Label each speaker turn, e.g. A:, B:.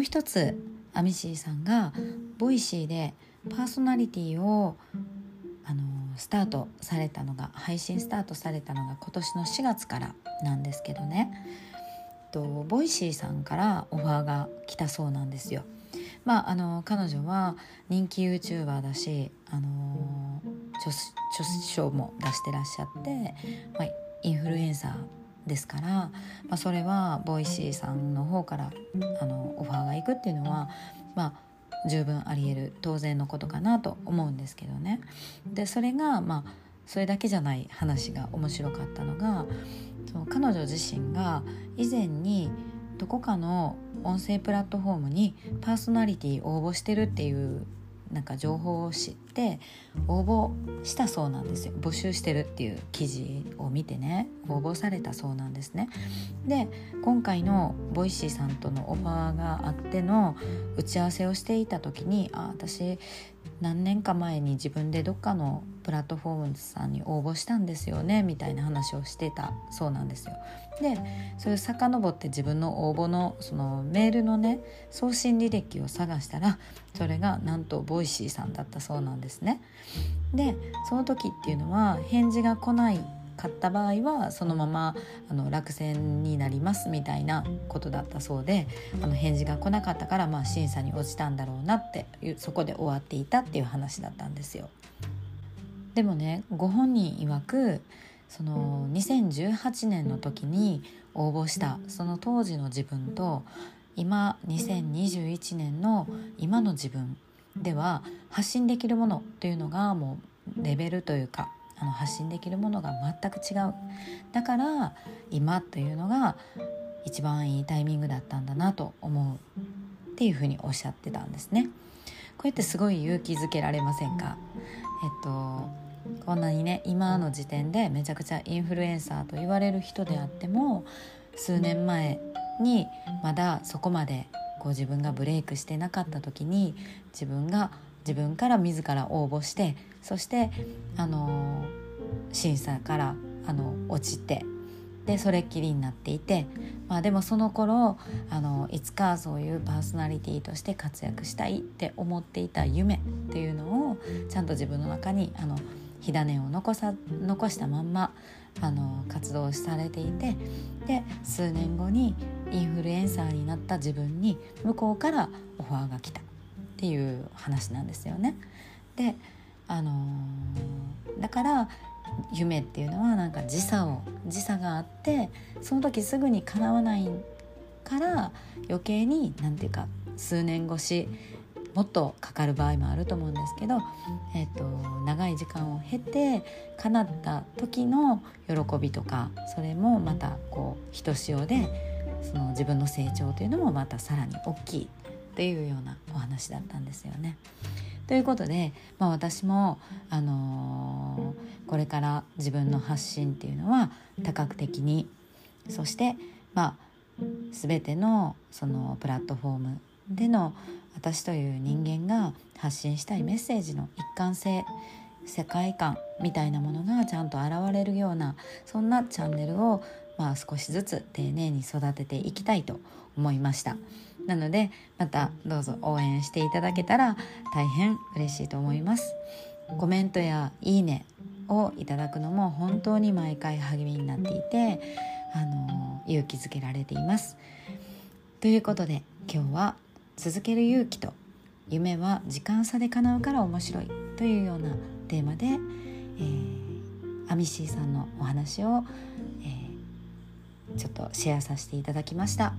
A: う一つアミシーさんが Voicyでパーソナリティをあのスタートされたのが配信スタートされたのが今年の4月からなんですけどねと Voicyさんからオファーが来たそうなんですよ。まあ、あの彼女は人気 YouTuber だし、あの著書も出してらっしゃって、まあ、インフルエンサーですから、まあ、それは Voicyさんの方からあのオファーがいくっていうのは、まあ、十分ありえる当然のことかなと思うんですけどね。でそれがまあそれだけじゃない話が面白かったのがその彼女自身が以前にどこかの音声プラットフォームにパーソナリティ応募してるっていうなんか情報を知って応募したそうなんですよ。募集してるっていう記事を見てね応募されたそうなんですね。で今回の Voicyさんとのオファーがあっての打ち合わせをしていた時にあ私何年か前に自分でどっかのプラットフォームさんに応募したんですよねみたいな話をしてたそうなんですよ。でそういう遡って自分の応募のそのメールのね送信履歴を探したらそれがなんと Voicyさんだったそうなんですね。でその時っていうのは返事が来ない買った場合はそのままあの落選になりますみたいなことだったそうであの返事が来なかったからまあ審査に落ちたんだろうなってそこで終わっていたっていう話だったんですよ。でもねご本人曰くその2018年の時に応募したその当時の自分と今2021年の今の自分では発信できるものというのがもうレベルというかあの発信できるものが全く違うだから今というのが一番いいタイミングだったんだなと思うっていうふうにおっしゃってたんですね。こうやってすごい勇気づけられませんか？えっとこんなにね今の時点でめちゃくちゃインフルエンサーと言われる人であっても数年前にまだそこまでこう自分がブレイクしてなかった時に自分が自分から自ら応募してそしてあの審査からあの落ちてでそれっきりになっていて、まあ、でもその頃あのいつかそういうパーソナリティとして活躍したいって思っていた夢っていうのをちゃんと自分の中にあの火種を残さ残したまんまあの活動されていてで数年後にインフルエンサーになった自分に向こうからオファーが来た。っていう話なんですよね。であのー、だから夢っていうのはなんか時差を時差があってその時すぐに叶わないから余計に何て言うか数年越しもっとかかる場合もあると思うんですけど、えーと、長い時間を経て叶った時の喜びとかそれもまたこうひとしおでその自分の成長というのもまたさらに大きいっていうようなお話だったんですよね。ということで、まあ、私も、あのー、これから自分の発信っていうのは多角的にそして、まあ、全てのそのプラットフォームでの私という人間が発信したいメッセージの一貫性世界観みたいなものがちゃんと現れるようなそんなチャンネルをまあ少しずつ丁寧に育てていきたいと思いましたなのでまたどうぞ応援していただけたら大変嬉しいと思いますコメントやいいねをいただくのも本当に毎回励みになっていてあの勇気づけられていますということで今日は続ける勇気と夢は時間差で叶うから面白いというようなテーマで、えー、アミシーさんのお話を、えー、ちょっとシェアさせていただきました。